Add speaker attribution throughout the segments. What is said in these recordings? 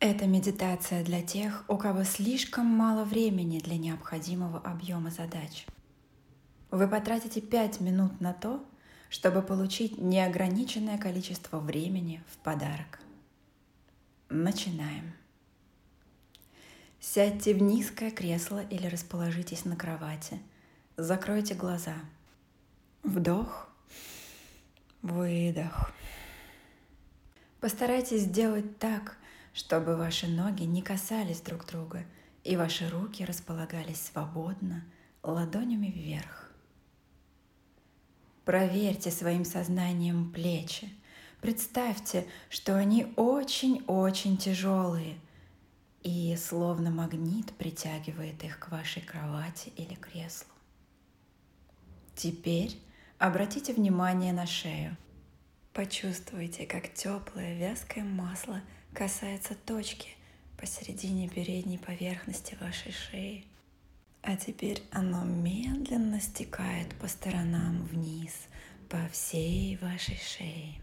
Speaker 1: Это медитация для тех, у кого слишком мало времени для необходимого объема задач. Вы потратите 5 минут на то, чтобы получить неограниченное количество времени в подарок. Начинаем. Сядьте в низкое кресло или расположитесь на кровати. Закройте глаза. Вдох, выдох. Постарайтесь сделать так, чтобы ваши ноги не касались друг друга и ваши руки располагались свободно, ладонями вверх. Проверьте своим сознанием плечи. Представьте, что они очень-очень тяжелые и словно магнит притягивает их к вашей кровати или креслу. Теперь обратите внимание на шею. Почувствуйте, как теплое вязкое масло – касается точки посередине передней поверхности вашей шеи. А теперь оно медленно стекает по сторонам вниз, по всей вашей шее.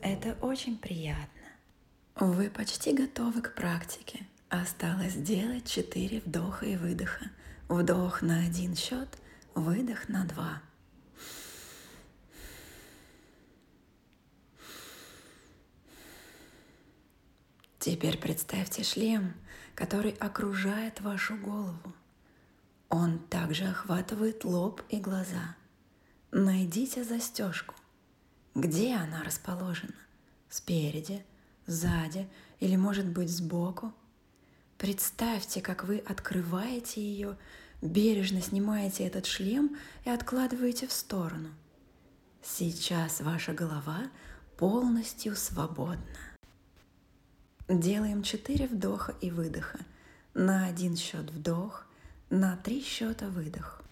Speaker 1: Это очень приятно. Вы почти готовы к практике. Осталось сделать 4 вдоха и выдоха. Вдох на один счет, выдох на два. Теперь представьте шлем, который окружает вашу голову. Он также охватывает лоб и глаза. Найдите застежку. Где она расположена? Спереди, сзади или, может быть, сбоку? Представьте, как вы открываете ее, бережно снимаете этот шлем и откладываете в сторону. Сейчас ваша голова полностью свободна. Делаем 4 вдоха и выдоха. На один счет вдох, на три счета выдох.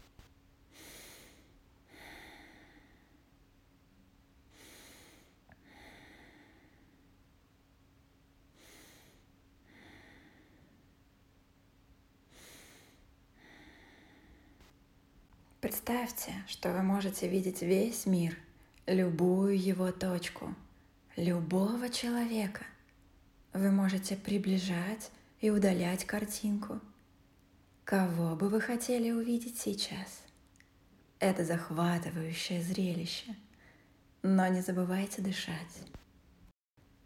Speaker 1: Представьте, что вы можете видеть весь мир, любую его точку, любого человека – вы можете приближать и удалять картинку. Кого бы вы хотели увидеть сейчас? Это захватывающее зрелище. Но не забывайте дышать.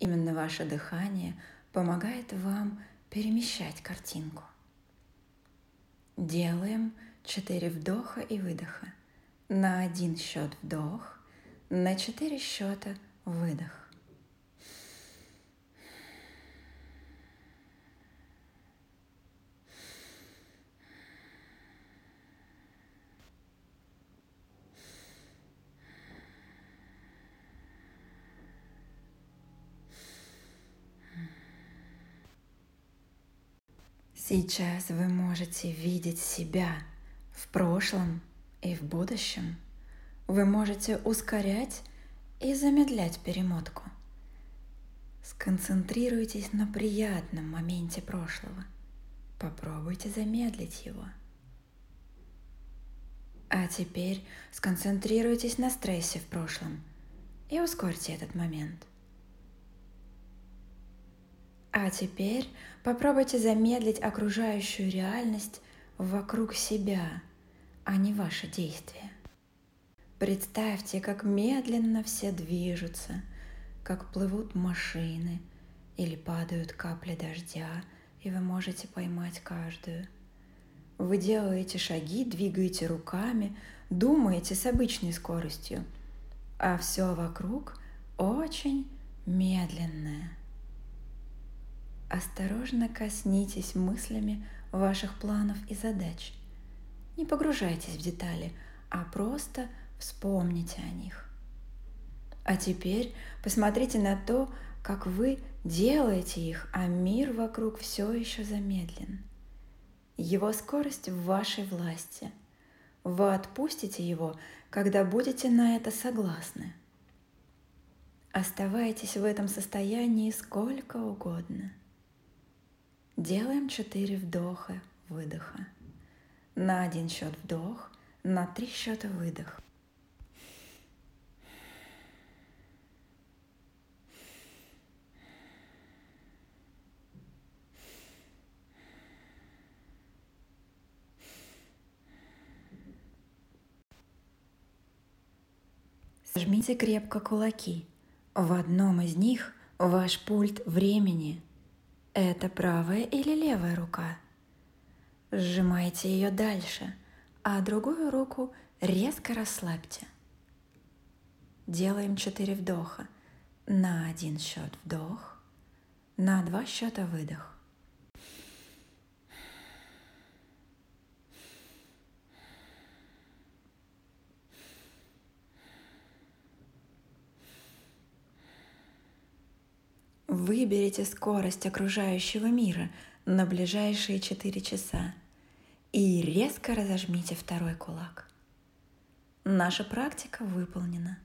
Speaker 1: Именно ваше дыхание помогает вам перемещать картинку. Делаем 4 вдоха и выдоха. На один счет вдох, на 4 счета выдох. Сейчас вы можете видеть себя в прошлом и в будущем. Вы можете ускорять и замедлять перемотку. Сконцентрируйтесь на приятном моменте прошлого. Попробуйте замедлить его. А теперь сконцентрируйтесь на стрессе в прошлом и ускорьте этот момент – а теперь попробуйте замедлить окружающую реальность вокруг себя, а не ваши действия. Представьте, как медленно все движутся, как плывут машины или падают капли дождя, и вы можете поймать каждую. Вы делаете шаги, двигаете руками, думаете с обычной скоростью, а все вокруг очень медленное – Осторожно коснитесь мыслями ваших планов и задач. Не погружайтесь в детали, а просто вспомните о них. А теперь посмотрите на то, как вы делаете их, а мир вокруг все еще замедлен. Его скорость в вашей власти. Вы отпустите его, когда будете на это согласны. Оставайтесь в этом состоянии сколько угодно – Делаем 4 вдоха, выдоха. На один счет вдох, на три счета выдох. Сожмите крепко кулаки. В одном из них ваш пульт времени – это правая или левая рука? Сжимайте ее дальше, а другую руку резко расслабьте. Делаем 4 вдоха. На один счет вдох, на два счета выдох. Выберите скорость окружающего мира на ближайшие 4 часа и резко разожмите второй кулак. Наша практика выполнена.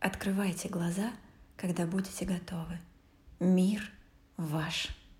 Speaker 1: Открывайте глаза, когда будете готовы. Мир ваш.